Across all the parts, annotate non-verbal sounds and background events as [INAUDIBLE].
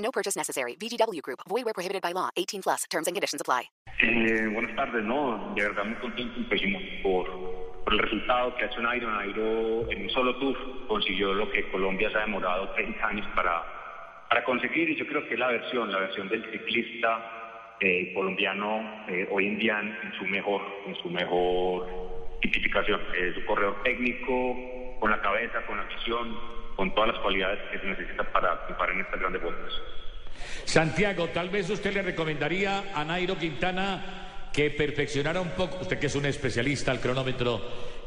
No purchase necessary. VGW Group. Void where prohibited by law. 18 plus. Terms and conditions apply. Eh, buenas tardes, no, de verdad muy contento por, por el resultado que ha hecho Nairo. Nairo en un solo tour consiguió lo que Colombia se ha demorado 30 años para, para conseguir y yo creo que la versión, la versión del ciclista eh, colombiano eh, hoy en día en, su mejor, en su mejor tipificación. Es un corredor técnico, con la cabeza, con la visión, con todas las cualidades que se necesita para triunfar en estas grandes vueltas. Santiago, tal vez usted le recomendaría a Nairo Quintana que perfeccionara un poco, usted que es un especialista al cronómetro,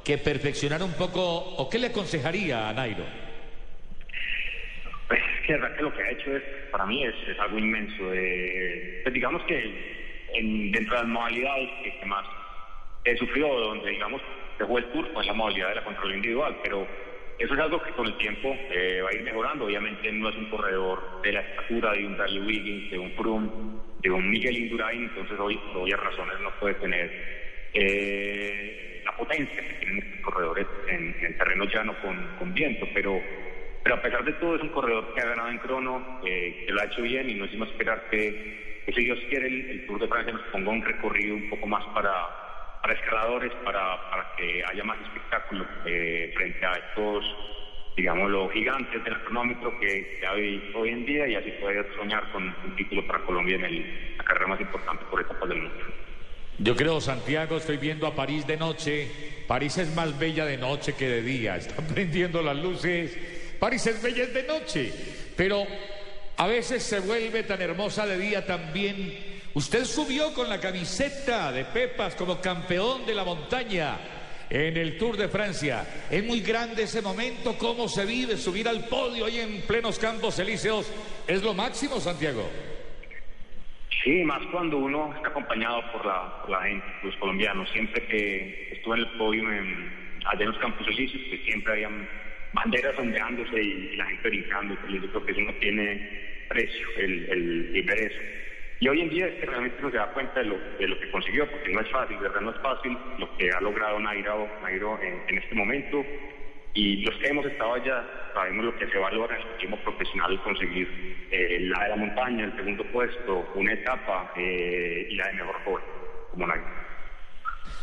que perfeccionara un poco, o qué le aconsejaría a Nairo? Pues que que lo que ha hecho es, para mí es, es algo inmenso. Eh, pues digamos que en, dentro de las modalidades que, más he sufrido, donde digamos dejó el tour, pues la modalidad de la control individual, pero eso es algo que con el tiempo eh, va a ir mejorando. Obviamente no es un corredor de la estatura de un Dali Wiggins, de un Froome, de un Miguel Indurain, entonces hoy por obvias razones no puede tener eh, la potencia que tienen estos corredores en, terreno llano con, viento, pero pero a pesar de todo es un corredor que ha ganado en crono, que lo ha hecho bien y no hicimos esperar que, si Dios quiere el, Tour de Francia nos ponga un recorrido un poco más para, para escaladores, para, para que haya más espectáculo eh, frente a estos, digamos, los gigantes del cronómetro que, hay hoy en día y así poder soñar con un título para Colombia en el, la carrera más importante por etapas del mundo. Yo creo, Santiago, estoy viendo a París de noche. París es más bella de noche que de día. [LAUGHS] Están prendiendo las luces París es bella de noche, pero a veces se vuelve tan hermosa de día también. Usted subió con la camiseta de Pepas como campeón de la montaña en el Tour de Francia. Es muy grande ese momento, cómo se vive subir al podio ahí en plenos campos elíseos. Es lo máximo, Santiago. Sí, más cuando uno está acompañado por la, la gente, los colombianos. Siempre que estuve en el podio en, allá en los campos elíseos, que siempre habían banderas ondeándose y, la gente brincando, y yo creo que eso no tiene precio, el, el. Y hoy en día es que realmente uno se da cuenta de lo, de lo que consiguió, porque no es fácil, de verdad no es fácil lo que ha logrado Nairo, Nairo en, este momento. Y los que hemos estado allá sabemos lo que se valora en el último profesional conseguir eh, la de la montaña, el segundo puesto, una etapa eh, y la de mejor joven, como Nairo.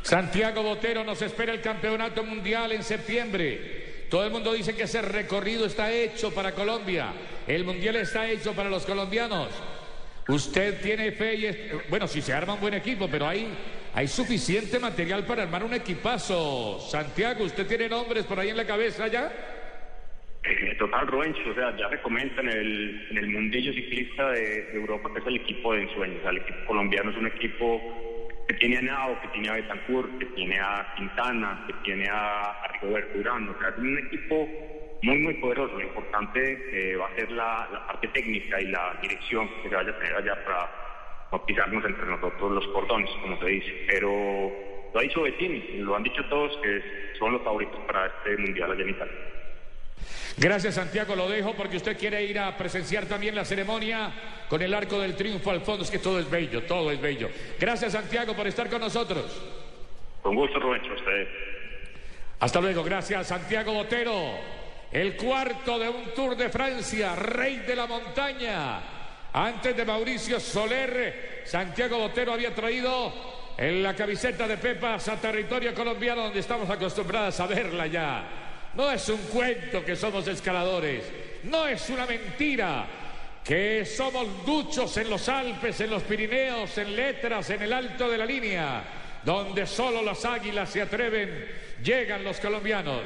Santiago Botero nos espera el campeonato mundial en septiembre. Todo el mundo dice que ese recorrido está hecho para Colombia. El mundial está hecho para los colombianos. Usted tiene fe y bueno, si se arma un buen equipo, pero hay, hay suficiente material para armar un equipazo. Santiago, ¿usted tiene nombres por ahí en la cabeza ya? Eh, total, Ruencho, o sea, ya se en el, en el mundillo ciclista de, Europa que es el equipo de ensueños. el equipo colombiano es un equipo que tiene a Nao, que tiene a Betancourt, que tiene a Quintana, que tiene a, a Rigoberto o sea, es un equipo muy, muy poderoso. Lo importante eh, va a ser la, parte técnica y la dirección que se vaya a tener allá para no pisarnos entre nosotros los cordones, como se dice. Pero lo ha dicho Bettini, lo han dicho todos que son los favoritos para este Mundial allá en Italia. Gracias Santiago, lo dejo porque usted quiere ir a presenciar también la ceremonia con el arco del triunfo al fondo. Es que todo es bello, todo es bello. Gracias Santiago por estar con nosotros. Con gusto, Rubén, usted. Hasta luego, gracias Santiago Botero. El cuarto de un Tour de Francia, rey de la montaña. Antes de Mauricio Soler, Santiago Botero había traído en la camiseta de Pepas a territorio colombiano donde estamos acostumbrados a verla ya. No es un cuento que somos escaladores, no es una mentira que somos duchos en los Alpes, en los Pirineos, en letras, en el alto de la línea, donde solo las águilas se atreven, llegan los colombianos.